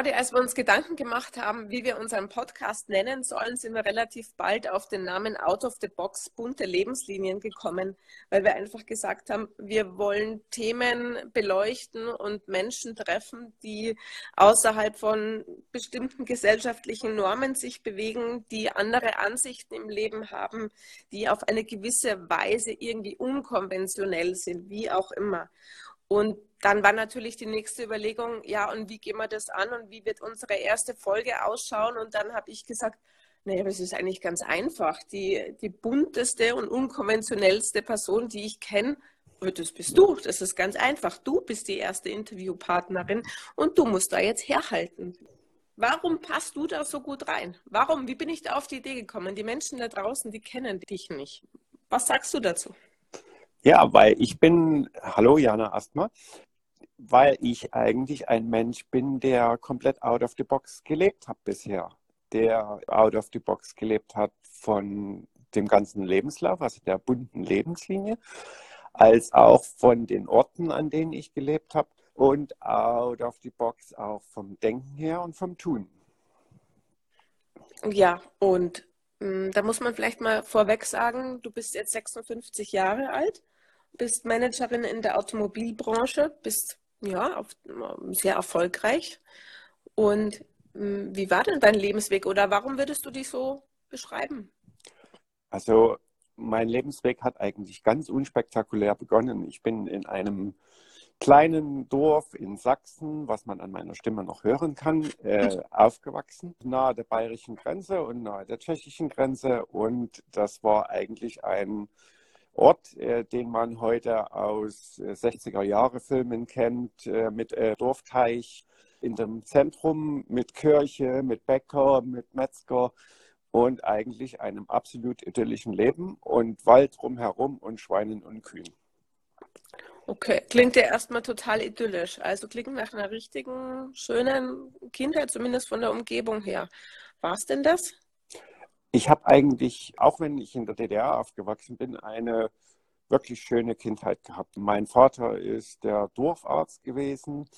Claudia, als wir uns Gedanken gemacht haben, wie wir unseren Podcast nennen sollen, sind wir relativ bald auf den Namen Out of the Box bunte Lebenslinien gekommen, weil wir einfach gesagt haben, wir wollen Themen beleuchten und Menschen treffen, die außerhalb von bestimmten gesellschaftlichen Normen sich bewegen, die andere Ansichten im Leben haben, die auf eine gewisse Weise irgendwie unkonventionell sind, wie auch immer. Und dann war natürlich die nächste Überlegung, ja, und wie gehen wir das an und wie wird unsere erste Folge ausschauen? Und dann habe ich gesagt, naja, das ist eigentlich ganz einfach. Die, die bunteste und unkonventionellste Person, die ich kenne, das bist du. Das ist ganz einfach. Du bist die erste Interviewpartnerin und du musst da jetzt herhalten. Warum passt du da so gut rein? Warum? Wie bin ich da auf die Idee gekommen? Die Menschen da draußen, die kennen dich nicht. Was sagst du dazu? Ja, weil ich bin, hallo Jana Asthma, weil ich eigentlich ein Mensch bin, der komplett out of the box gelebt hat bisher. Der out of the box gelebt hat von dem ganzen Lebenslauf, also der bunten Lebenslinie, als auch von den Orten, an denen ich gelebt habe und out of the box auch vom Denken her und vom Tun. Ja, und mh, hm, da muss man vielleicht mal vorweg sagen, du bist jetzt 56 Jahre alt, bist Managerin in der Automobilbranche, bist ja, auf, sehr erfolgreich. Und hm, wie war denn dein Lebensweg oder warum würdest du dich so beschreiben? Also mein Lebensweg hat eigentlich ganz unspektakulär begonnen. Ich bin in einem kleinen Dorf in Sachsen, was man an meiner Stimme noch hören kann, äh, aufgewachsen, nahe der bayerischen Grenze und nahe der tschechischen Grenze. Und das war eigentlich ein Ort, äh, den man heute aus 60er äh, kennt, äh, mit Dorfteich in dem Zentrum, mit Kirche, mit Bäcker, mit Metzger und eigentlich einem absolut idyllischen Leben und Wald drumherum und Schweinen und Kühen. Okay, klingt ja erstmal total idyllisch. Also klingt nach einer richtigen, schönen Kindheit, zumindest von der Umgebung her. War es denn das? Ich habe eigentlich, auch wenn ich in der DDR aufgewachsen bin, eine wirklich schöne Kindheit gehabt. Mein Vater ist der Dorfarzt gewesen.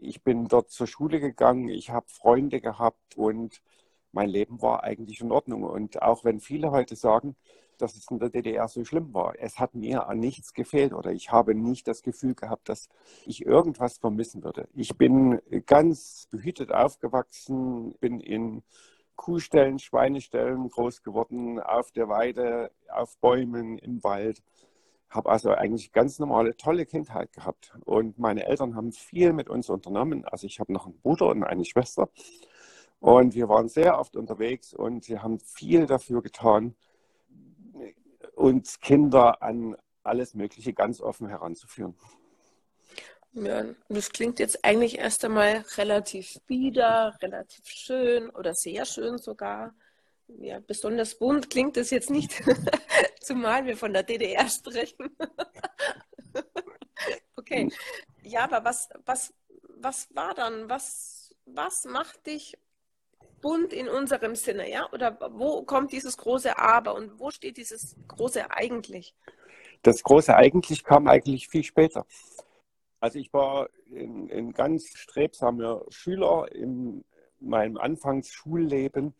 Ich bin dort zur Schule gegangen, ich habe Freunde gehabt und mein Leben war eigentlich in Ordnung. Und auch wenn viele heute sagen, dass es in der DDR so schlimm war, es hat mir an nichts gefehlt oder ich habe nicht das Gefühl gehabt, dass ich irgendwas vermissen würde. Ich bin ganz behütet aufgewachsen, bin in Kuhstellen, Schweinestellen groß geworden, auf der Weide, auf Bäumen, im Wald. Habe also eigentlich ganz normale, tolle Kindheit gehabt. Und meine Eltern haben viel mit uns unternommen. Also ich habe noch einen Bruder und eine Schwester. Und wir waren sehr oft unterwegs und sie haben viel dafür getan, uns Kinder an alles Mögliche ganz offen heranzuführen. Ja, das klingt jetzt eigentlich erst einmal relativ bieder, relativ schön oder sehr schön sogar. Ja, besonders bunt klingt es jetzt nicht, zumal wir von der DDR sprechen. okay. Ja, aber was, was, was war dann? Was, was macht dich bunt in unserem Sinne, ja? Oder wo kommt dieses große Aber und wo steht dieses große eigentlich? Das große eigentlich kam eigentlich viel später. Also ich war ein, ganz strebsamer Schüler in meinem Anfangsschulleben.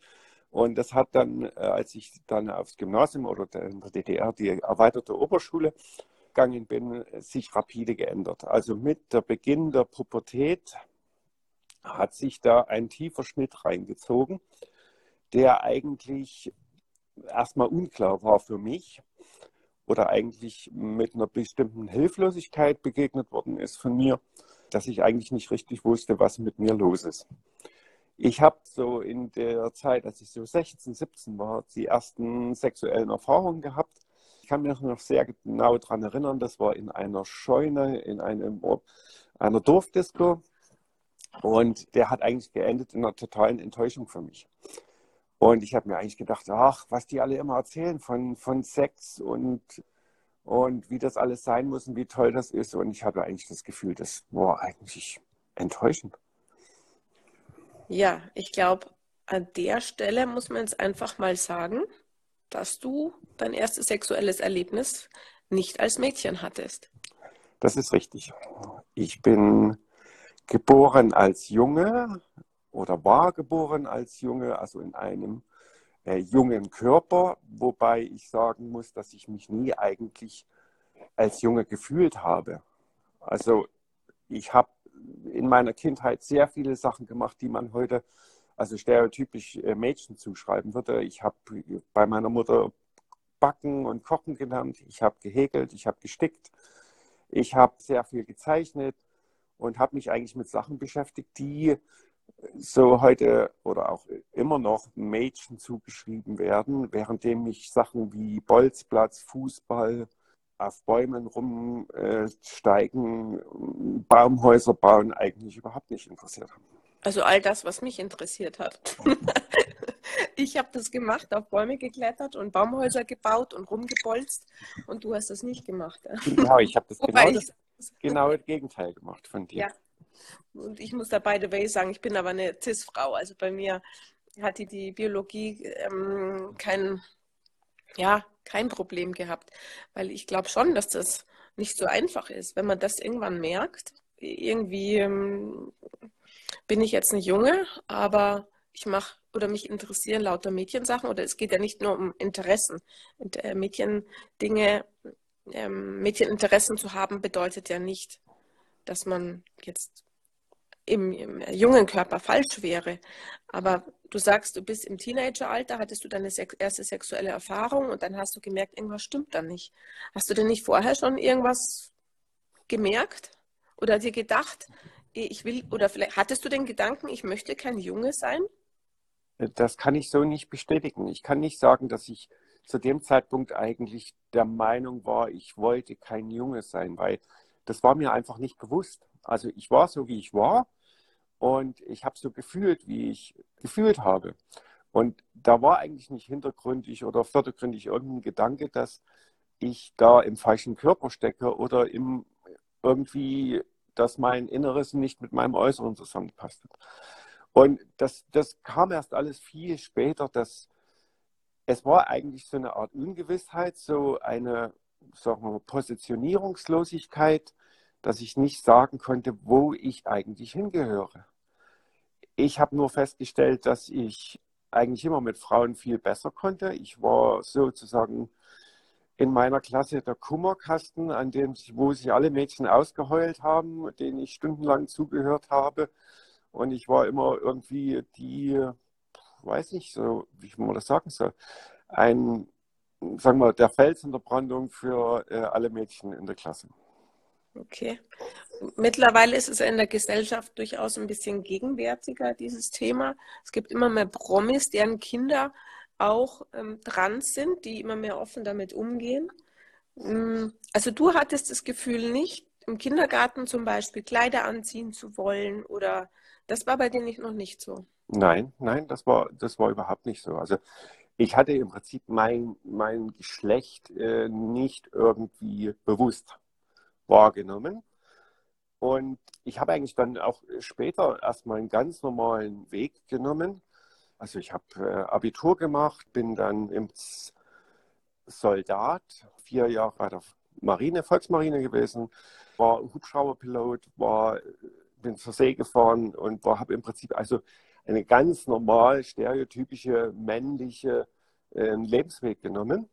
Und das hat dann, äh, als ich dann aufs Gymnasium oder in der DDR die erweiterte Oberschule gegangen bin, sich rapide geändert. Also mit der Beginn der Pubertät hat sich da ein tiefer Schnitt reingezogen, der eigentlich erstmal unklar war für mich oder eigentlich mit einer bestimmten Hilflosigkeit begegnet worden ist von mir, dass ich eigentlich nicht richtig wusste, was mit mir los ist. Ich habe so in der Zeit, als ich so 16, 17 war, die ersten sexuellen Erfahrungen gehabt. Ich kann mich noch sehr genau daran erinnern, das war in einer Scheune, in einem, einer Dorfdisco. Und der hat eigentlich geendet in einer totalen Enttäuschung für mich. Und ich habe mir eigentlich gedacht, ach, was die alle immer erzählen von, von Sex und, und wie das alles sein muss und wie toll das ist. Und ich habe eigentlich das Gefühl, das war eigentlich enttäuschend. Ja, ich glaube, an der Stelle muss man jetzt einfach mal sagen, dass du dein erstes sexuelles Erlebnis nicht als Mädchen hattest. Das ist richtig. Ich bin geboren als Junge oder war geboren als Junge, also in einem äh, jungen Körper, wobei ich sagen muss, dass ich mich nie eigentlich als Junge gefühlt habe. Also ich habe in meiner Kindheit sehr viele Sachen gemacht, die man heute also stereotypisch äh, Mädchen zuschreiben würde. Ich habe bei meiner Mutter Backen und Kochen gelernt, ich habe gehäkelt, ich habe gestickt, ich habe sehr viel gezeichnet und habe mich eigentlich mit Sachen beschäftigt, die so heute oder auch immer noch Mädchen zugeschrieben werden, währenddem mich Sachen wie Bolzplatz, Fußball, auf Bäumen rumsteigen, Baumhäuser bauen eigentlich überhaupt nicht interessiert haben. Also all das, was mich interessiert hat. ich habe das gemacht, auf Bäume geklettert und Baumhäuser gebaut und rumgebolzt und du hast das nicht gemacht. Genau, ich habe das genau, das genaue Gegenteil gemacht von dir. Ja. Und ich muss da by the way sagen, ich bin aber eine CIS-Frau. Also bei mir hat die, die Biologie ähm, kein, ja, kein Problem gehabt, weil ich glaube schon, dass das nicht so einfach ist, wenn man das irgendwann merkt. Irgendwie ähm, bin ich jetzt nicht Junge, aber ich mache oder mich interessieren lauter Mädchensachen oder es geht ja nicht nur um Interessen. Und, äh, Mädchendinge, ähm, Mädcheninteressen zu haben, bedeutet ja nicht, dass man jetzt im, im, jungen Körper falsch wäre. Aber du sagst, du bist im Teenageralter, hattest du deine erste sexuelle Erfahrung und dann hast du gemerkt, irgendwas stimmt da nicht. Hast du denn nicht vorher schon irgendwas gemerkt oder dir gedacht, ich will, oder vielleicht hattest du den Gedanken, ich möchte kein Junge sein? Das kann ich so nicht bestätigen. Ich kann nicht sagen, dass ich zu dem Zeitpunkt eigentlich der Meinung war, ich wollte kein Junge sein, weil das war mir einfach nicht bewusst. Also ich war so, wie ich war und ich habe so gefühlt, wie ich gefühlt habe. Und da war eigentlich nicht hintergründig oder vordergründig irgendein Gedanke, dass ich da im falschen Körper stecke oder im irgendwie dass mein Inneres nicht mit meinem Äußeren zusammenpasst. Und das, das kam erst alles viel später, dass es war eigentlich so eine Art Ungewissheit, so eine sagen wir Positionierungslosigkeit, dass ich nicht sagen konnte, wo ich eigentlich hingehöre. Ich habe nur festgestellt, dass ich eigentlich immer mit Frauen viel besser konnte. Ich war sozusagen in meiner Klasse der Kummerkasten, an dem, wo sich alle Mädchen ausgeheult haben, denen ich stundenlang zugehört habe. Und ich war immer irgendwie die, weiß nicht so, wie man das sagen soll, ein, sagen wir, der Fels in der Brandung für äh, alle Mädchen in der Klasse. Okay. Mittlerweile ist es in der Gesellschaft durchaus ein bisschen gegenwärtiger, dieses Thema. Es gibt immer mehr Promis, deren Kinder auch ähm, dran sind, die immer mehr offen damit umgehen. Mm, also du hattest das Gefühl nicht, im Kindergarten zum Beispiel Kleider anziehen zu wollen oder das war bei dir nicht, noch nicht so? Nein, nein, das war, das war überhaupt nicht so. Also ich hatte im Prinzip mein, mein Geschlecht äh, nicht irgendwie bewusst wahrgenommen. Und ich habe eigentlich dann auch später erstmal einen ganz normalen Weg genommen. Also ich habe äh, Abitur gemacht, bin dann im Soldat, vier Jahre bei der Marine, Volksmarine gewesen, war Hubschrauberpilot, war, bin zur See gefahren und habe im Prinzip also eine ganz normal stereotypische männliche äh, Lebensweg genommen.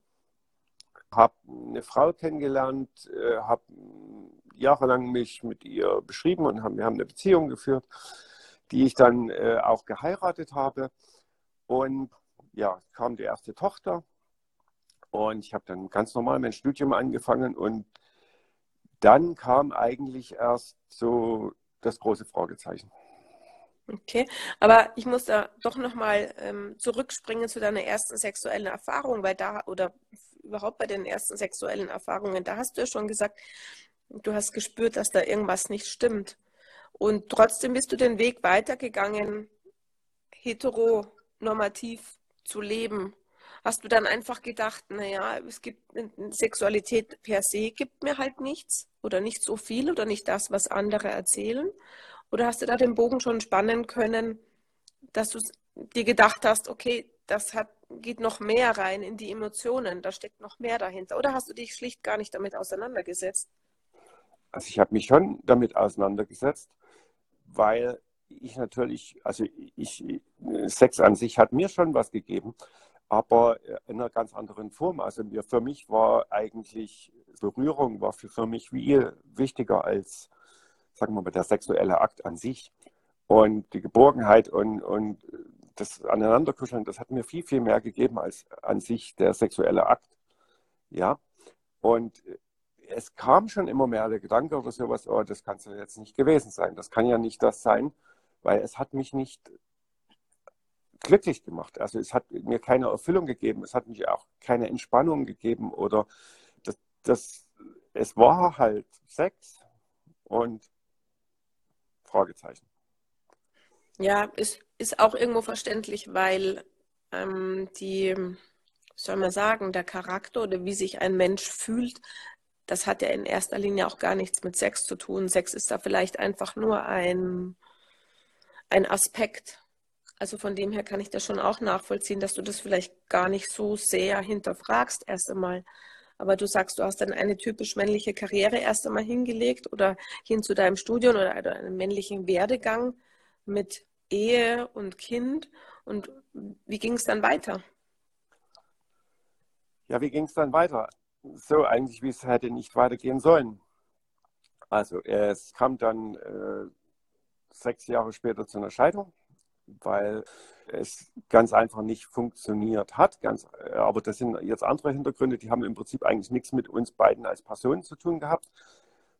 Habe eine Frau kennengelernt, äh, habe jahrelang mich mit ihr beschrieben und haben, wir haben eine Beziehung geführt, die ich dann äh, auch geheiratet habe. Und ja, kam die erste Tochter und ich habe dann ganz normal mein Studium angefangen und dann kam eigentlich erst so das große Fragezeichen. Okay, aber ich muss da doch nochmal ähm, zurückspringen zu deiner ersten sexuellen Erfahrung, weil da oder überhaupt bei den ersten sexuellen Erfahrungen, da hast du ja schon gesagt, du hast gespürt, dass da irgendwas nicht stimmt. Und trotzdem bist du den Weg weitergegangen, heteronormativ zu leben. Hast du dann einfach gedacht, naja, es gibt Sexualität per se gibt mir halt nichts oder nicht so viel oder nicht das, was andere erzählen? Oder hast du da den Bogen schon spannen können, dass du dir gedacht hast, okay, das hat, geht noch mehr rein in die Emotionen, da steckt noch mehr dahinter? Oder hast du dich schlicht gar nicht damit auseinandergesetzt? Also ich habe mich schon damit auseinandergesetzt, weil ich natürlich, also ich, Sex an sich hat mir schon was gegeben, aber in einer ganz anderen Form. Also für mich war eigentlich Berührung war für mich viel wichtiger als, sagen wir mal, der sexuelle Akt an sich. Und die Geborgenheit und, und das Aneinanderkuscheln, das hat mir viel, viel mehr gegeben als an sich der sexuelle Akt. Ja. Und es kam schon immer mehr der Gedanke oder sowas, oh, das kann es ja jetzt nicht gewesen sein. Das kann ja nicht das sein, weil es hat mich nicht glücklich gemacht. Also es hat mir keine Erfüllung gegeben, es hat mich auch keine Entspannung gegeben oder das, das es war halt Sex und Fragezeichen. Ja, ist, ist auch irgendwo verständlich, weil ähm, die, soll man sagen, der Charakter oder wie sich ein Mensch fühlt, das hat ja in erster Linie auch gar nichts mit Sex zu tun. Sex ist da vielleicht einfach nur ein, ein Aspekt. Also von dem her kann ich das schon auch nachvollziehen, dass du das vielleicht gar nicht so sehr hinterfragst erst einmal. Aber du sagst, du hast dann eine typisch männliche Karriere erst einmal hingelegt oder hin zu deinem Studium oder einen männlichen Werdegang mit Ehe und Kind. Und wie ging es dann weiter? Ja, wie ging es dann weiter? So eigentlich, wie es hätte nicht weitergehen sollen. Also es kam dann äh, sechs Jahre später zu einer Scheidung, weil es ganz einfach nicht funktioniert hat. Ganz, äh, aber das sind jetzt andere Hintergründe, die haben im Prinzip eigentlich nichts mit uns beiden als Personen zu tun gehabt,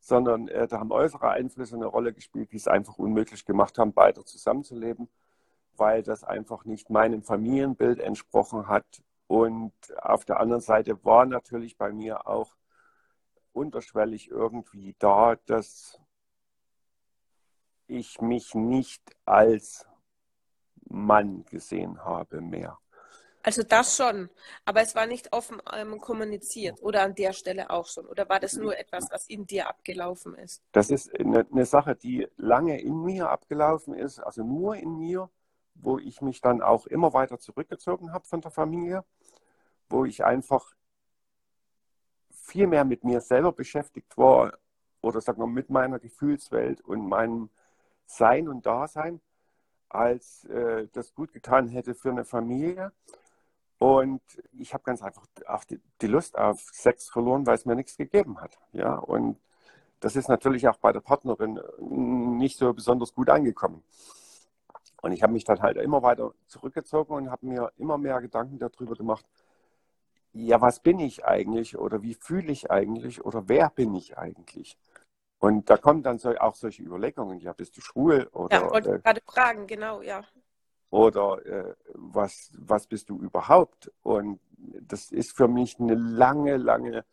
sondern äh, da haben äußere Einflüsse eine Rolle gespielt, die es einfach unmöglich gemacht haben, beide zusammenzuleben, weil das einfach nicht meinem Familienbild entsprochen hat. Und auf der anderen Seite war natürlich bei mir auch unterschwellig irgendwie da, dass ich mich nicht als Mann gesehen habe mehr. Also das schon, aber es war nicht offen ähm, kommuniziert oder an der Stelle auch schon. Oder war das nur etwas, was in dir abgelaufen ist? Das ist eine, eine Sache, die lange in mir abgelaufen ist, also nur in mir, wo ich mich dann auch immer weiter zurückgezogen habe von der Familie, wo ich einfach viel mehr mit mir selber beschäftigt war oder sagen wir mit meiner Gefühlswelt und meinem Sein und Dasein, als äh, das gut getan hätte für eine Familie. Und ich habe ganz einfach auch die, die, Lust auf Sex verloren, weil es mir nichts gegeben hat. Ja, und das ist natürlich auch bei der Partnerin nicht so besonders gut angekommen. Und ich habe mich dann halt immer weiter zurückgezogen und habe mir immer mehr Gedanken darüber gemacht, ja, was bin ich eigentlich oder wie fühle ich eigentlich oder wer bin ich eigentlich? Und da kommen dann so, auch solche Überlegungen, ja, bist du schwul? Oder, ja, wollte äh, gerade fragen, genau, ja oder äh, was, was bist du überhaupt? Und das ist für mich eine lange, lange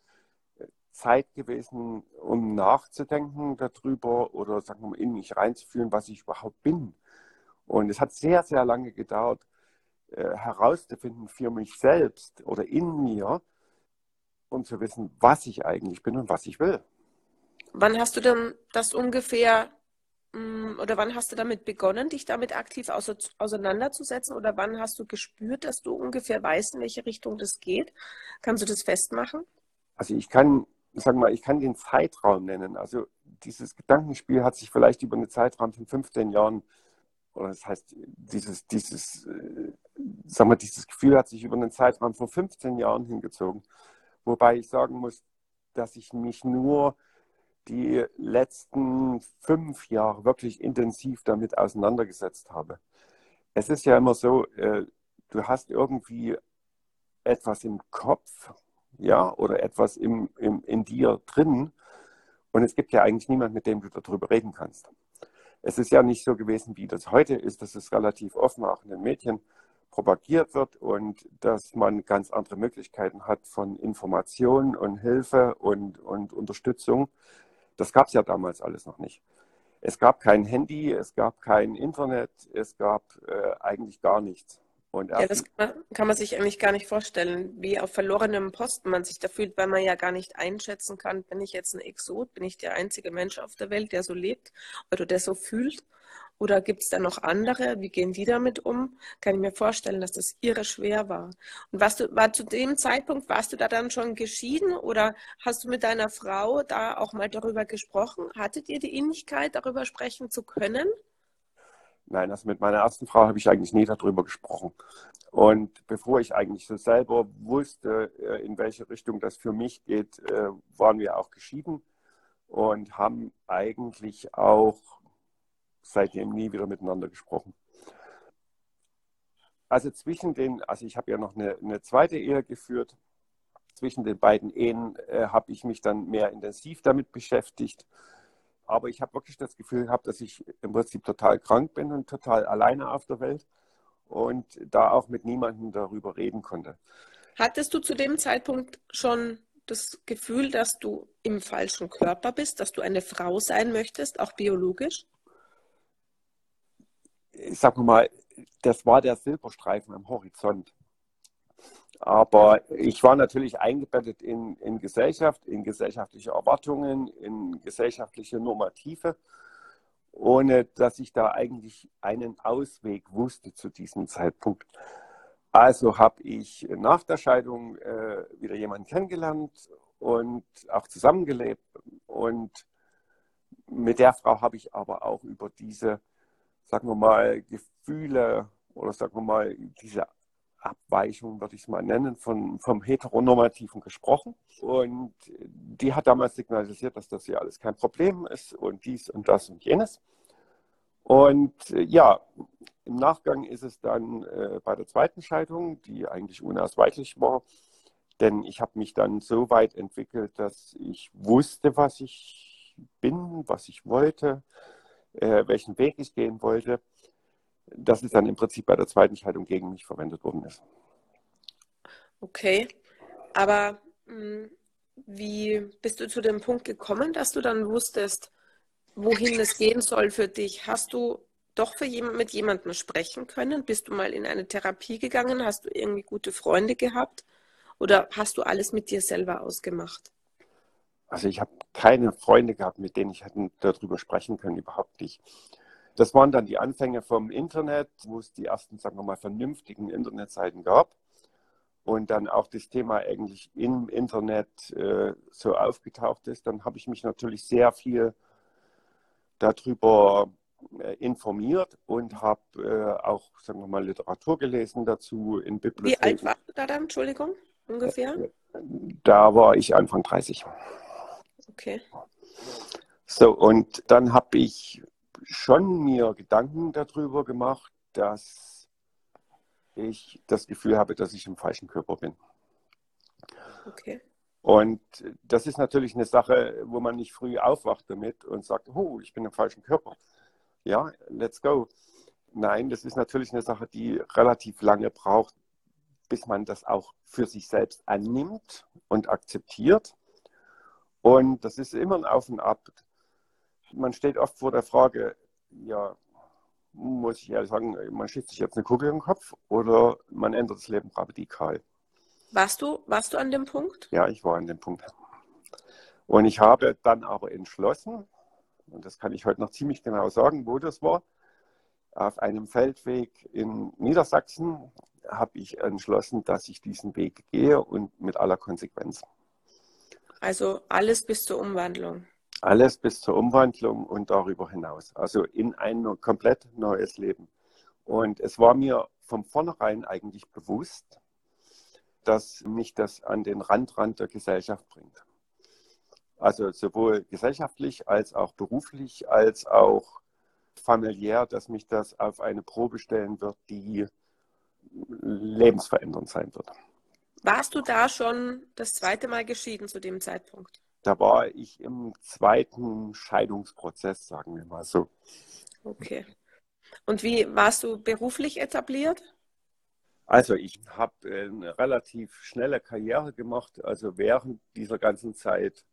Zeit gewesen, um nachzudenken darüber oder sagen wir mal, in mich reinzufühlen, was ich überhaupt bin. Und es hat sehr, sehr lange gedauert, äh, herauszufinden für mich selbst oder in mir, um zu wissen, was ich eigentlich bin und was ich will. Wann hast du denn das ungefähr Mm, oder wann hast du damit begonnen, dich damit aktiv auseinanderzusetzen? Oder wann hast du gespürt, dass du ungefähr weißt, in welche Richtung das geht? Kannst du das festmachen? Also ich kann, sag mal, ich kann den Zeitraum nennen. Also dieses Gedankenspiel hat sich vielleicht über einen Zeitraum von 15 Jahren, oder das heißt, dieses, dieses, äh, sag mal, dieses Gefühl hat sich über einen Zeitraum von 15 Jahren hingezogen. Wobei ich sagen muss, dass ich mich nur die letzten fünf Jahre wirklich intensiv damit auseinandergesetzt habe. Es ist ja immer so, äh, du hast irgendwie etwas im Kopf, ja, oder etwas im, im, in dir drin und es gibt ja eigentlich niemanden, mit dem du darüber reden kannst. Es ist ja nicht so gewesen, wie das heute ist, dass es relativ offen auch in den Medien propagiert wird und dass man ganz andere Möglichkeiten hat von Information und Hilfe und, und Unterstützung. Das gab es ja damals alles noch nicht. Es gab kein Handy, es gab kein Internet, es gab äh, eigentlich gar nichts. Und ja, das kann man, sich eigentlich gar nicht vorstellen, wie auf verlorenem Posten man sich da fühlt, weil man ja gar nicht einschätzen kann, bin ich jetzt ein Exot, bin ich der einzige Mensch auf der Welt, der so lebt oder der so fühlt. Oder gibt es da noch andere? Wie gehen die damit um? Kann ich mir vorstellen, dass das irre schwer war. Und warst du, war zu dem Zeitpunkt, warst du da dann schon geschieden oder hast du mit deiner Frau da auch mal darüber gesprochen? Hattet ihr die Innigkeit, darüber sprechen zu können? Nein, also mit meiner ersten Frau habe ich eigentlich nie darüber gesprochen. Und bevor ich eigentlich so selber wusste, äh, in welche Richtung das für mich geht, äh, waren wir auch geschieden und haben eigentlich auch seitdem nie wieder miteinander gesprochen. Also zwischen den, also ich habe ja noch eine, eine zweite Ehe geführt. Zwischen den beiden Ehen äh, habe ich mich dann mehr intensiv damit beschäftigt. Aber ich habe wirklich das Gefühl gehabt, dass ich im Prinzip total krank bin und total alleine auf der Welt und da auch mit niemandem darüber reden konnte. Hattest du zu dem Zeitpunkt schon das Gefühl, dass du im falschen Körper bist, dass du eine Frau sein möchtest, auch biologisch? Ich sag mal, das war der Silberstreifen am Horizont. Aber ich war natürlich eingebettet in, in Gesellschaft, in gesellschaftliche Erwartungen, in gesellschaftliche Normative ohne dass ich da eigentlich einen Ausweg wusste zu diesem Zeitpunkt. Also habe ich nach der Scheidung äh, wieder jemanden kennengelernt und auch zusammengelebt. Und mit der Frau habe ich aber auch über diese, sagen wir mal, Gefühle oder sagen wir mal, diese Abweichung, würde ich es mal nennen, von, vom Heteronormativen gesprochen. Und die hat damals signalisiert, dass das hier alles kein Problem ist und dies und das und jenes. Und äh, ja, im Nachgang ist es dann äh, bei der zweiten Scheidung, die eigentlich unausweichlich war, denn ich habe mich dann so weit entwickelt, dass ich wusste, was ich bin, was ich wollte, äh, welchen Weg ich gehen wollte dass es dann im Prinzip bei der zweiten Scheidung gegen mich verwendet worden ist. Okay, aber mh, hm, wie bist du zu dem Punkt gekommen, dass du dann wusstest, wohin es gehen soll für dich? Hast du doch für jemand, mit jemandem sprechen können? Bist du mal in eine Therapie gegangen? Hast du irgendwie gute Freunde gehabt? Oder hast du alles mit dir selber ausgemacht? Also ich habe keine Freunde gehabt, mit denen ich hätte darüber sprechen können, überhaupt nicht. Das waren dann die Anfänge vom Internet, wo es die ersten, sagen wir mal, vernünftigen Internetseiten gab. Und dann auch das Thema eigentlich im Internet äh, so aufgetaucht ist, dann habe ich mich natürlich sehr viel darüber äh, informiert und habe äh, auch, sagen wir mal, Literatur gelesen dazu in Bibliotheken. Wie alt war du da dann, Entschuldigung, ungefähr? Äh, da war ich Anfang 30. Okay. So, und dann habe ich schon mir Gedanken darüber gemacht, dass ich das Gefühl habe, dass ich im falschen Körper bin. Okay. Und das ist natürlich eine Sache, wo man nicht früh aufwacht damit und sagt, oh, ich bin im falschen Körper. Ja, let's go. Nein, das ist natürlich eine Sache, die relativ lange braucht, bis man das auch für sich selbst annimmt und akzeptiert. Und das ist immer ein Auf und Ab man steht oft vor der Frage, ja, muss ich ehrlich sagen, man schießt sich jetzt eine Kugel im Kopf oder man ändert das Leben radikal. Warst du, warst du an dem Punkt? Ja, ich war an dem Punkt. Und ich habe dann aber entschlossen, und das kann ich heute noch ziemlich genau sagen, wo das war, auf einem Feldweg in Niedersachsen habe ich entschlossen, dass ich diesen Weg gehe und mit aller Konsequenz. Also alles bis zur Umwandlung. Alles bis zur Umwandlung und darüber hinaus. Also in ein komplett neues Leben. Und es war mir von vornherein eigentlich bewusst, dass mich das an den Randrand der Gesellschaft bringt. Also sowohl gesellschaftlich als auch beruflich als auch familiär, dass mich das auf eine Probe stellen wird, die lebensverändernd sein wird. Warst du da schon das zweite Mal geschieden zu dem Zeitpunkt? Da war ich im zweiten Scheidungsprozess, sagen wir mal so. Okay. Und wie warst du beruflich etabliert? Also ich habe eine relativ schnelle Karriere gemacht. Also während dieser ganzen Zeit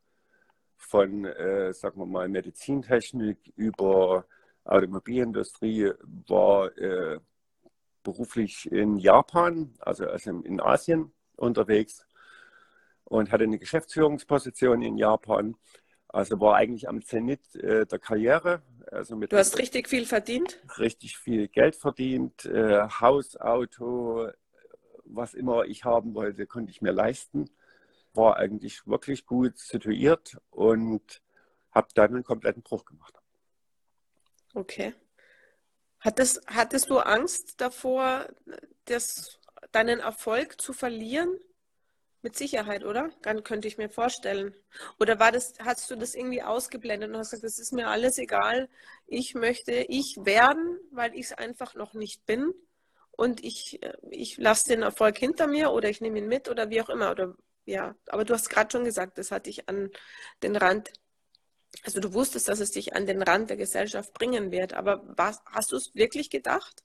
von, äh, sagen wir mal, Medizintechnik über Automobilindustrie war äh, beruflich in Japan, also, also in Asien unterwegs und hatte eine Geschäftsführungsposition in Japan. Also war eigentlich am Zenit äh, der Karriere. Also mit du hast richtig viel verdient? Richtig viel Geld verdient. Äh, Haus, Auto, was immer ich haben wollte, konnte ich mir leisten. War eigentlich wirklich gut situiert und habe dann einen kompletten Bruch gemacht. Okay. Hattest, hattest du Angst davor, das, deinen Erfolg zu verlieren? Mit Sicherheit, oder? Dann könnte ich mir vorstellen. Oder war das, hast du das irgendwie ausgeblendet und hast gesagt, das ist mir alles egal. Ich möchte ich werden, weil ich es einfach noch nicht bin. Und ich, äh, ich lasse den Erfolg hinter mir oder ich nehme ihn mit oder wie auch immer. Oder ja, aber du hast gerade schon gesagt, das hat dich an den Rand, also du wusstest, dass es dich an den Rand der Gesellschaft bringen wird. Aber was, hast du es wirklich gedacht?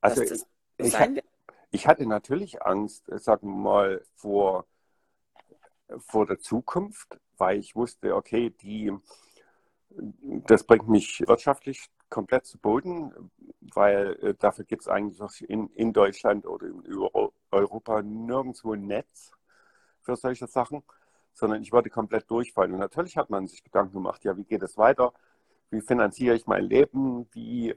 Also ich, sein wird? Ich hatte natürlich Angst, äh, sagen wir mal, vor, vor der Zukunft, weil ich wusste, okay, die, das bringt mich wirtschaftlich komplett zu Boden, weil äh, dafür gibt es eigentlich in, in Deutschland oder in Europa nirgendwo ein Netz für solche Sachen, sondern ich wollte komplett durchfallen. Und natürlich hat man sich Gedanken gemacht, ja, wie geht es weiter? Wie finanziere ich mein Leben? Wie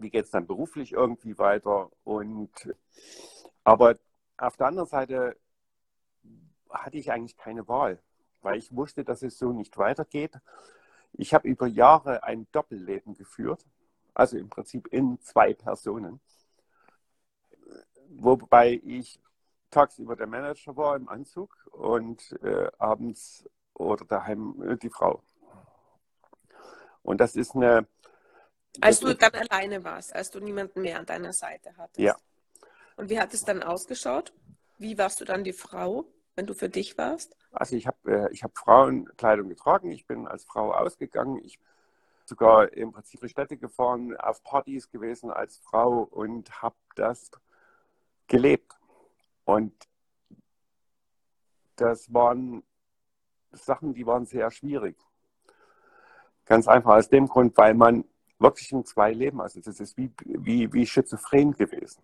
wie geht es dann beruflich irgendwie weiter? Und aber auf der anderen Seite hatte ich eigentlich keine Wahl, weil ich wusste, dass es so nicht weitergeht. Ich habe über Jahre ein Doppelleben geführt, also im Prinzip in zwei Personen, wobei ich tagsüber der Manager war im Anzug und äh, abends oder daheim die Frau. Und das ist eine, als du dann alleine warst, als du niemanden mehr an deiner Seite hattest. Ja. Und wie hat es dann ausgeschaut? Wie warst du dann die Frau, wenn du für dich warst? Also ich habe äh, ich hab Frauenkleidung getragen, ich bin als Frau ausgegangen, ich bin sogar im Prinzip die Städte gefahren, auf Partys gewesen als Frau und habe das gelebt. Und das waren Sachen, die waren sehr schwierig. Ganz einfach aus dem Grund, weil man wirklich in zwei Leben. Also das ist wie, wie, wie schizophren gewesen.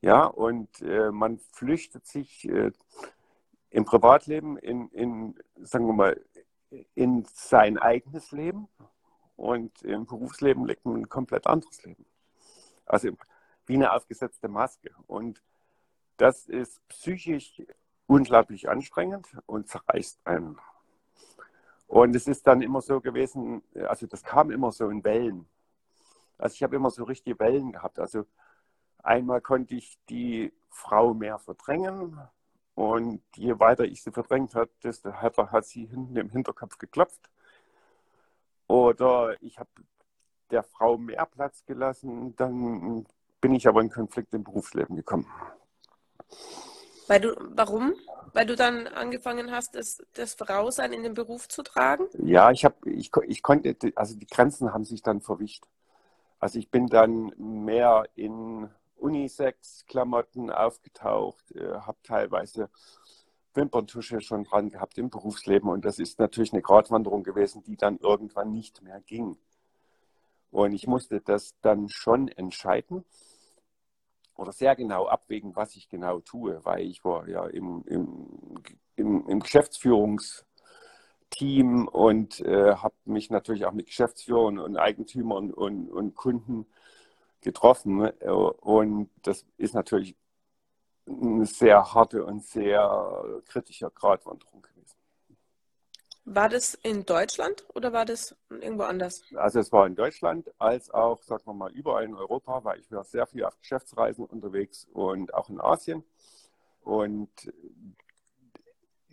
Ja, und äh, man flüchtet sich äh, im Privatleben in, in, sagen wir mal, in sein eigenes Leben und im Berufsleben legt man ein komplett anderes Leben. Also wie eine aufgesetzte Maske. Und das ist psychisch unglaublich anstrengend und zerreißt einen. Und es ist dann immer so gewesen, also das kam immer so in Wellen. Also ich habe immer so richtige Wellen gehabt. Also einmal konnte ich die Frau mehr verdrängen und je weiter ich sie verdrängt habe, desto härter hat sie hinten im Hinterkopf geklopft. Oder ich habe der Frau mehr Platz gelassen, dann bin ich aber in Konflikt im Berufsleben gekommen. Weil du, warum? Weil du dann angefangen hast, das, das Frausein in den Beruf zu tragen? Ja, ich habe, ich, ich konnte, also die Grenzen haben sich dann verwischt. Also ich bin dann mehr in Unisex-Klamotten aufgetaucht, äh, habe teilweise Wimperntusche schon dran gehabt im Berufsleben und das ist natürlich eine Gratwanderung gewesen, die dann irgendwann nicht mehr ging. Und ich musste das dann schon entscheiden oder sehr genau abwägen, was ich genau tue, weil ich war ja im, im, im, im Geschäftsführungsteam und äh, habe mich natürlich auch mit Geschäftsführern und Eigentümern und, und Kunden getroffen. Und das ist natürlich eine sehr harte und sehr kritische Gratwanderung. War das in Deutschland oder war das irgendwo anders? Also es war in Deutschland als auch, sagen wir mal, überall in Europa, weil ich war sehr viel auf Geschäftsreisen unterwegs und auch in Asien. Und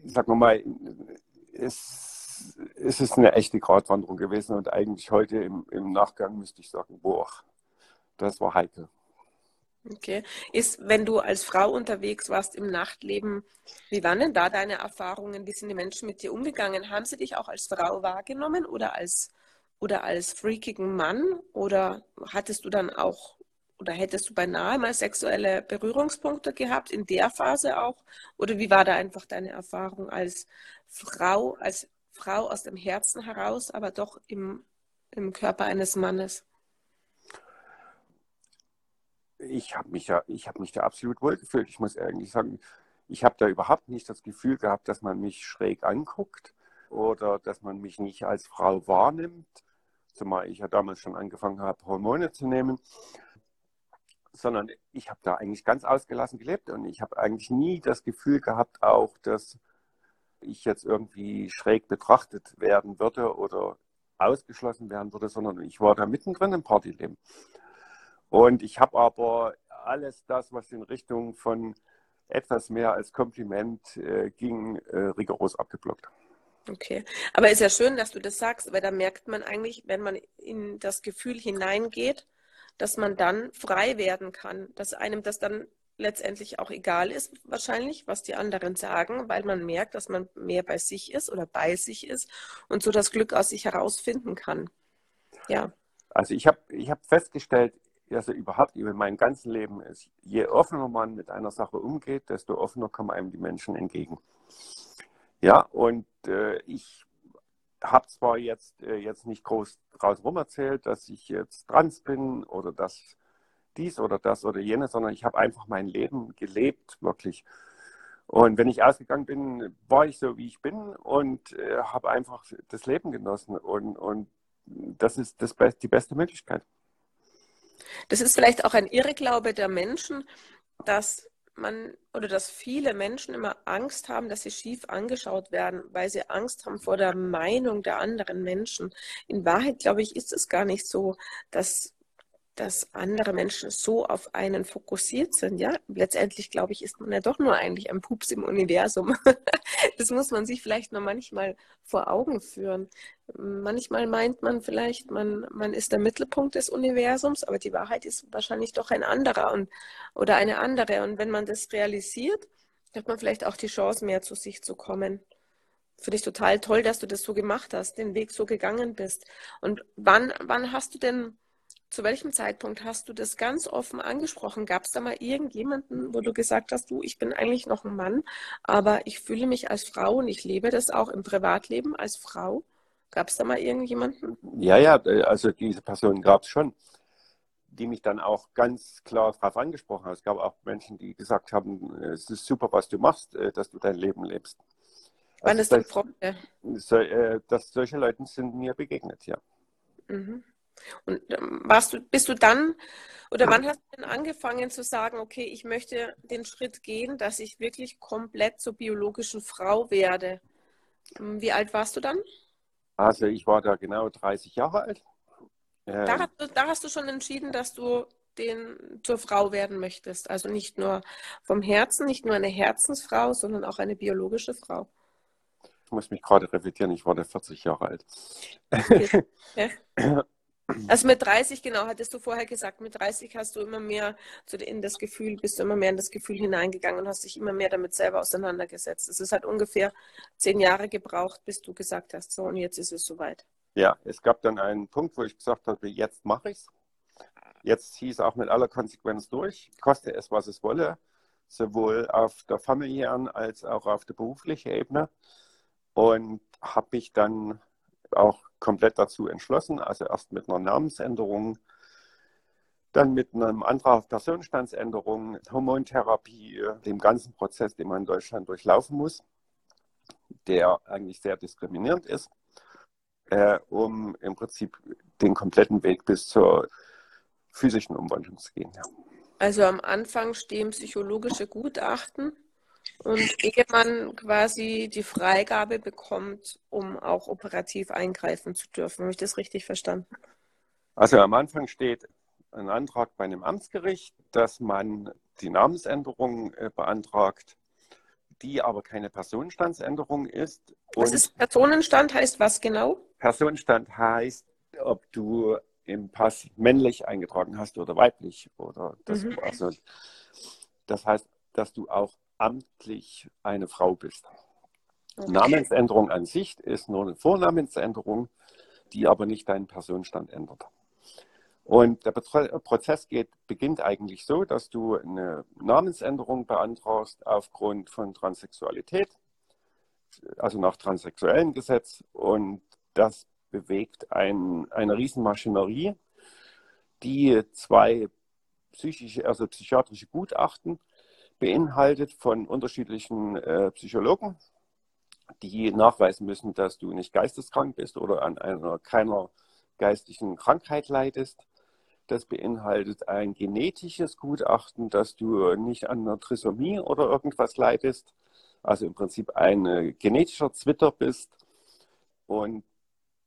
sagen wir mal, es, es ist eine echte Gratwanderung gewesen und eigentlich heute im, im Nachgang müsste ich sagen, boah, das war heikel. Okay. Ist, wenn du als Frau unterwegs warst im Nachtleben, wie waren denn da deine Erfahrungen? Wie sind die Menschen mit dir umgegangen? Haben sie dich auch als Frau wahrgenommen oder als, oder als freakigen Mann? Oder hattest du dann auch, oder hättest du beinahe mal sexuelle Berührungspunkte gehabt, in der Phase auch? Oder wie war da einfach deine Erfahrung als Frau, als Frau aus dem Herzen heraus, aber doch im, im Körper eines Mannes? Ich habe mich ich habe mich da absolut wohl gefühlt. Ich muss eigentlich sagen, ich habe da überhaupt nicht das Gefühl gehabt, dass man mich schräg anguckt oder dass man mich nicht als Frau wahrnimmt, zumal ich ja damals schon angefangen habe, Hormone zu nehmen, sondern ich habe da eigentlich ganz ausgelassen gelebt und ich habe eigentlich nie das Gefühl gehabt, auch dass ich jetzt irgendwie schräg betrachtet werden würde oder ausgeschlossen werden würde, sondern ich war da mittendrin im Partyleben. Und ich habe aber alles das, was in Richtung von etwas mehr als Kompliment äh, ging, äh, rigoros abgeblockt. Okay, aber ist ja schön, dass du das sagst, weil da merkt man eigentlich, wenn man in das Gefühl hineingeht, dass man dann frei werden kann, dass einem das dann letztendlich auch egal ist, wahrscheinlich, was die anderen sagen, weil man merkt, dass man mehr bei sich ist oder bei sich ist und so das Glück aus sich herausfinden kann. Ja. Also ich habe ich hab festgestellt, also überhaupt über mein ganzes Leben ist, je offener man mit einer Sache umgeht, desto offener kommen einem die Menschen entgegen. Ja, und äh, ich habe zwar jetzt, äh, jetzt nicht groß draus rum erzählt, dass ich jetzt trans bin oder dass dies oder das oder jenes, sondern ich habe einfach mein Leben gelebt, wirklich. Und wenn ich ausgegangen bin, war ich so, wie ich bin und äh, habe einfach das Leben genossen. Und, und das ist das die beste Möglichkeit. Das ist vielleicht auch ein Irrglaube der Menschen, dass man oder dass viele Menschen immer Angst haben, dass sie schief angeschaut werden, weil sie Angst haben vor der Meinung der anderen Menschen. In Wahrheit, glaube ich, ist es gar nicht so, dass dass andere Menschen so auf einen fokussiert sind. Ja, letztendlich glaube ich, ist man ja doch nur eigentlich ein Pups im Universum. das muss man sich vielleicht noch manchmal vor Augen führen. Manchmal meint man vielleicht, man, man ist der Mittelpunkt des Universums, aber die Wahrheit ist wahrscheinlich doch ein anderer und, oder eine andere. Und wenn man das realisiert, hat man vielleicht auch die Chance, mehr zu sich zu kommen. Finde ich total toll, dass du das so gemacht hast, den Weg so gegangen bist. Und wann, wann hast du denn zu welchem Zeitpunkt hast du das ganz offen angesprochen? Gab es da mal irgendjemanden, wo du gesagt hast, du, ich bin eigentlich noch ein Mann, aber ich fühle mich als Frau und ich lebe das auch im Privatleben als Frau? Gab es da mal irgendjemanden? Ja, ja, also diese Person gab es schon, die mich dann auch ganz klar darauf angesprochen haben. Es gab auch Menschen, die gesagt haben, es ist super, was du machst, äh, dass du dein Leben lebst. Wann also ist das Freunde? So, äh, dass solche Leute sind mir begegnet, ja. Mhm. Und ähm, warst du, bist du dann oder wann hast du denn angefangen zu sagen, okay, ich möchte den Schritt gehen, dass ich wirklich komplett zur biologischen Frau werde? Ähm, wie alt warst du dann? Also ich war da genau 30 Jahre alt. Ähm, da, hast du, da hast du schon entschieden, dass du den zur Frau werden möchtest. Also nicht nur vom Herzen, nicht nur eine Herzensfrau, sondern auch eine biologische Frau. Ich muss mich gerade revidieren, ich war da 40 Jahre alt. Okay. Also mit 30, genau, hattest du vorher gesagt, mit 30 hast du immer mehr in das Gefühl, bist du immer mehr in das Gefühl hineingegangen und hast dich immer mehr damit selber auseinandergesetzt. Es hat ungefähr zehn Jahre gebraucht, bis du gesagt hast, so und jetzt ist es soweit. Ja, es gab dann einen Punkt, wo ich gesagt habe, jetzt mache ich es. Jetzt hieß auch mit aller Konsequenz durch, koste es, was es wolle, sowohl auf der familiären als auch auf der beruflichen Ebene. Und habe mich dann auch komplett dazu entschlossen, also erst mit einer Namensänderung, dann mit einem Antrag auf Personenstandsänderung, Hormontherapie, dem ganzen Prozess, den man in Deutschland durchlaufen muss, der eigentlich sehr diskriminierend ist, äh, um im Prinzip den kompletten Weg bis zur physischen Umwandlung zu gehen. Ja. Also am Anfang stehen psychologische Gutachten und ehe man quasi die Freigabe bekommt, um auch operativ eingreifen zu dürfen. Habe ich das richtig verstanden? Also am Anfang steht ein Antrag bei einem Amtsgericht, dass man die Namensänderung äh, beantragt, die aber keine Personenstandsänderung ist. was ist Personenstand? Heißt was genau? Personenstand heißt, ob du im Pass männlich eingetragen hast oder weiblich. Oder das, mhm. also, das heißt, dass du auch amtlich eine Frau bist. Okay. Namensänderung an sich ist nur eine Vornamensänderung, die aber nicht deinen Personenstand ändert. Und der Prozess geht, beginnt eigentlich so, dass du eine Namensänderung beantragst aufgrund von Transsexualität, also nach transsexuellen Gesetz. Und das bewegt ein, eine Riesenmaschinerie, die zwei psychische, also psychiatrische Gutachten beinhaltet von unterschiedlichen äh, Psychologen, die nachweisen müssen, dass du nicht geisteskrank bist oder an einer keiner geistigen Krankheit leidest. Das beinhaltet ein genetisches Gutachten, dass du nicht an einer Trisomie oder irgendwas leidest, also im Prinzip ein genetischer Zwitter bist. Und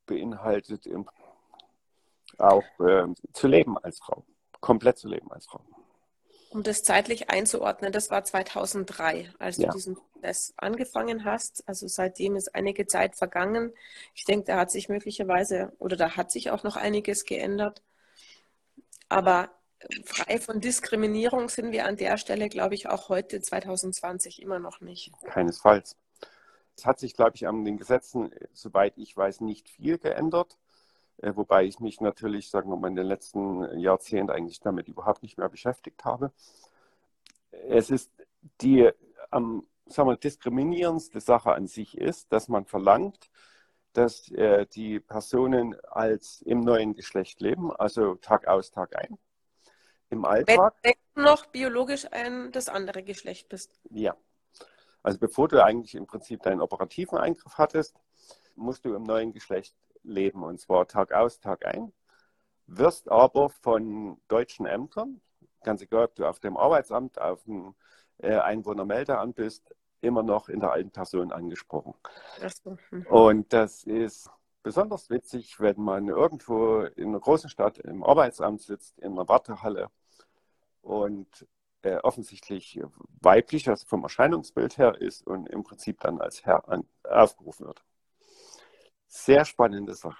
beinhaltet auch äh, zu leben als Frau, komplett zu leben als Frau. Um das zeitlich einzuordnen, das war 2003, als ja. du diesen Prozess angefangen hast. Also seitdem ist einige Zeit vergangen. Ich denke, da hat sich möglicherweise oder da hat sich auch noch einiges geändert. Aber frei von Diskriminierung sind wir an der Stelle, glaube ich, auch heute 2020 immer noch nicht. Keinesfalls. Es hat sich, glaube ich, an den Gesetzen, soweit ich weiß, nicht viel geändert. Äh, wobei ich mich natürlich, sagen wir mal, in den letzten Jahrzehnten eigentlich damit überhaupt nicht mehr beschäftigt habe. Es ist die am sagen wir, diskriminierendste Sache an sich ist, dass man verlangt, dass äh, die Personen als im neuen Geschlecht leben, also Tag aus, Tag ein, im Alltag. Wenn du noch biologisch ein, das andere Geschlecht bist. Ja. Also bevor du eigentlich im Prinzip deinen operativen Eingriff hattest, musst du im neuen Geschlecht leben und zwar Tag aus, Tag ein, wirst aber von deutschen Ämtern, ganz egal, ob du auf dem Arbeitsamt, auf dem äh, Einwohnermeldeamt bist, immer noch in der alten Person angesprochen. Mhm. Und das ist besonders witzig, wenn man irgendwo in einer großen Stadt im Arbeitsamt sitzt, in einer Wartehalle und äh, offensichtlich weiblich, also vom Erscheinungsbild her ist und im Prinzip dann als Herr an, aufgerufen wird. Sehr spannende Sache.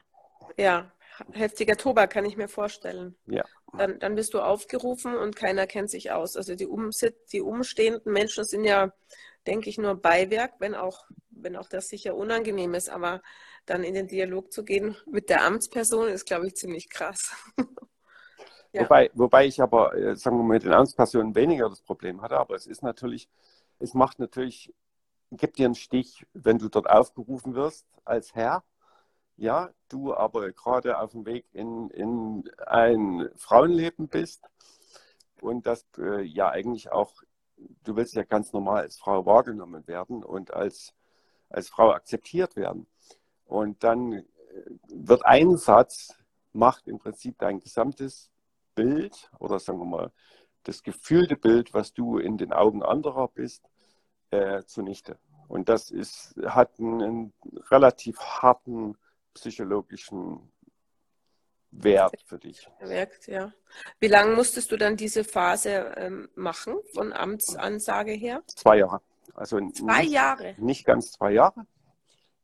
Ja, heftiger Tobak kann ich mir vorstellen. Ja. Dann, dann bist du aufgerufen und keiner kennt sich aus. Also die, Umsit die umstehenden Menschen sind ja, denke ich, nur Beiwerk, wenn auch, wenn auch das sicher unangenehm ist. Aber dann in den Dialog zu gehen mit der Amtsperson ist, glaube ich, ziemlich krass. ja. wobei, wobei ich aber, äh, sagen wir mal, mit den Amtspersonen weniger das Problem hatte, aber es ist natürlich, es macht natürlich, gibt dir einen Stich, wenn du dort aufgerufen wirst als Herr. Ja, du aber gerade auf dem Weg in, in ein Frauenleben bist und dass äh, ja eigentlich auch, du willst ja ganz normal als Frau wahrgenommen werden und als, als Frau akzeptiert werden. Und dann äh, wird ein Satz, macht im Prinzip dein gesamtes Bild oder sagen wir mal das gefühlte Bild, was du in den Augen anderer bist, äh, zunichte. Und das ist, hat einen relativ harten psychologischen Wert für dich. Wirkt, ja. Wie lange musstest du dann diese Phase ähm, machen, von Amtsansage her? Zwei Jahre. Also zwei nicht, Jahre? Nicht ganz zwei Jahre.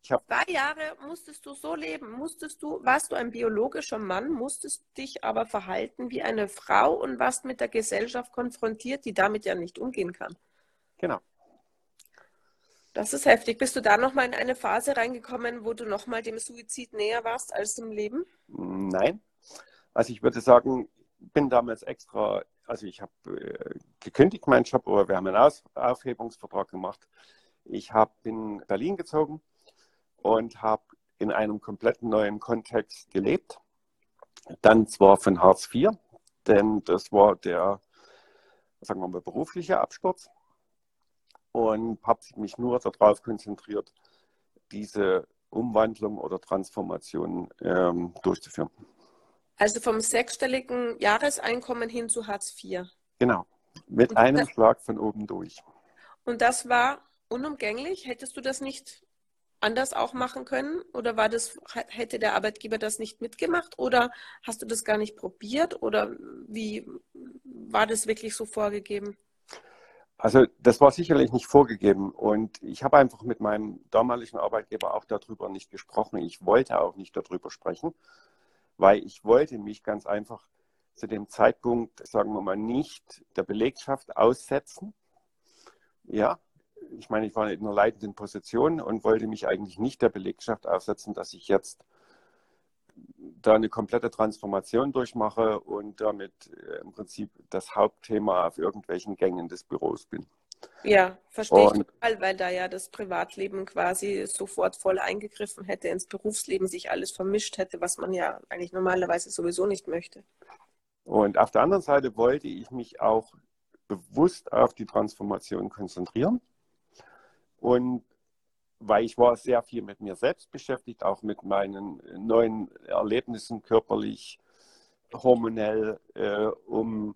Ich hab, Zwei Jahre musstest du so leben, musstest du, warst du ein biologischer Mann, musstest dich aber verhalten wie eine Frau und warst mit der Gesellschaft konfrontiert, die damit ja nicht umgehen kann. Genau. Das ist heftig. Bist du da nochmal in eine Phase reingekommen, wo du nochmal dem Suizid näher warst als dem Leben? Nein. Also ich würde sagen, bin damals extra, also ich habe äh, gekündigt meinen Job, aber wir haben einen Aus Aufhebungsvertrag gemacht. Ich habe in Berlin gezogen und habe in einem kompletten neuen Kontext gelebt. Dann zwar von Hartz IV, denn das war der, sagen wir mal, berufliche Absturz. Und habe mich nur darauf konzentriert, diese Umwandlung oder Transformation ähm, durchzuführen. Also vom sechsstelligen Jahreseinkommen hin zu Hartz IV. Genau, mit einem Schlag von oben durch. Und das war unumgänglich? Hättest du das nicht anders auch machen können? Oder war das, hätte der Arbeitgeber das nicht mitgemacht? Oder hast du das gar nicht probiert? Oder wie war das wirklich so vorgegeben? Also das war sicherlich nicht vorgegeben und ich habe einfach mit meinem damaligen Arbeitgeber auch darüber nicht gesprochen. Ich wollte auch nicht darüber sprechen, weil ich wollte mich ganz einfach zu dem Zeitpunkt, sagen wir mal, nicht der Belegschaft aussetzen. Ja, ich meine, ich war in einer leitenden Position und wollte mich eigentlich nicht der Belegschaft aussetzen, dass ich jetzt da eine komplette Transformation durchmache und damit äh, im Prinzip das Hauptthema auf irgendwelchen Gängen des Büros bin. Ja, verstehe und, ich total, weil da ja das Privatleben quasi sofort voll eingegriffen hätte ins Berufsleben, sich alles vermischt hätte, was man ja eigentlich normalerweise sowieso nicht möchte. Und auf der anderen Seite wollte ich mich auch bewusst auf die Transformation konzentrieren und weil ich war sehr viel mit mir selbst beschäftigt, auch mit meinen neuen Erlebnissen körperlich, hormonell, äh, um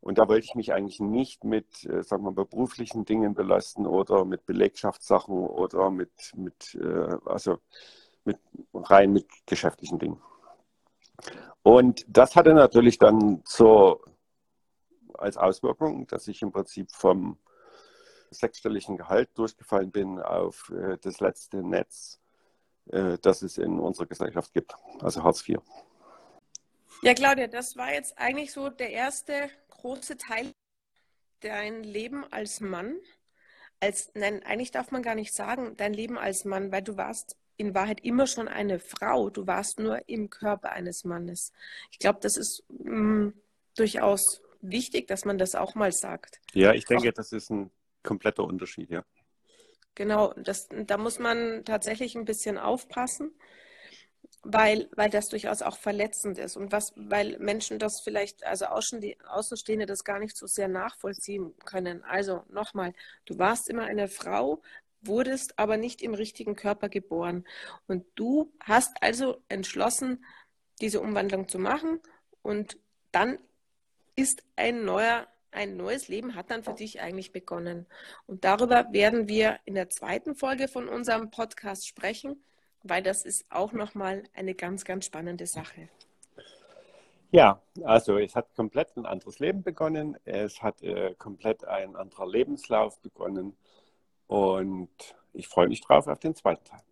und da wollte ich mich eigentlich nicht mit, äh, sagen wir mal, beruflichen Dingen belasten oder mit Belegschaftssachen oder mit, mit äh, also mit, rein mit geschäftlichen Dingen. Und das hatte natürlich dann so als Auswirkung, dass ich im Prinzip vom sechsstelligen Gehalt durchgefallen bin auf äh, das letzte Netz, äh, das es in unserer Gesellschaft gibt, also Hartz IV. Ja, Claudia, das war jetzt eigentlich so der erste große Teil dein Leben als Mann. Als, nein, eigentlich darf man gar nicht sagen, dein Leben als Mann, weil du warst in Wahrheit immer schon eine Frau. Du warst nur im Körper eines Mannes. Ich glaube, das ist mh, mm, durchaus wichtig, dass man das auch mal sagt. Ja, ich denke, das ist ein kompletter Unterschied, ja. Genau, das, da muss man tatsächlich ein bisschen aufpassen, weil, weil das durchaus auch verletzend ist und was, weil Menschen das vielleicht, also Außenstehende das gar nicht so sehr nachvollziehen können. Also nochmal, du warst immer eine Frau, wurdest aber nicht im richtigen Körper geboren. Und du hast also entschlossen, diese Umwandlung zu machen und dann ist ein neuer ein neues Leben hat dann für dich eigentlich begonnen. Und darüber werden wir in der zweiten Folge von unserem Podcast sprechen, weil das ist auch nochmal eine ganz, ganz spannende Sache. Ja, also es hat komplett ein anderes Leben begonnen. Es hat äh, komplett ein anderer Lebenslauf begonnen. Und ich freue mich drauf auf den zweiten Teil.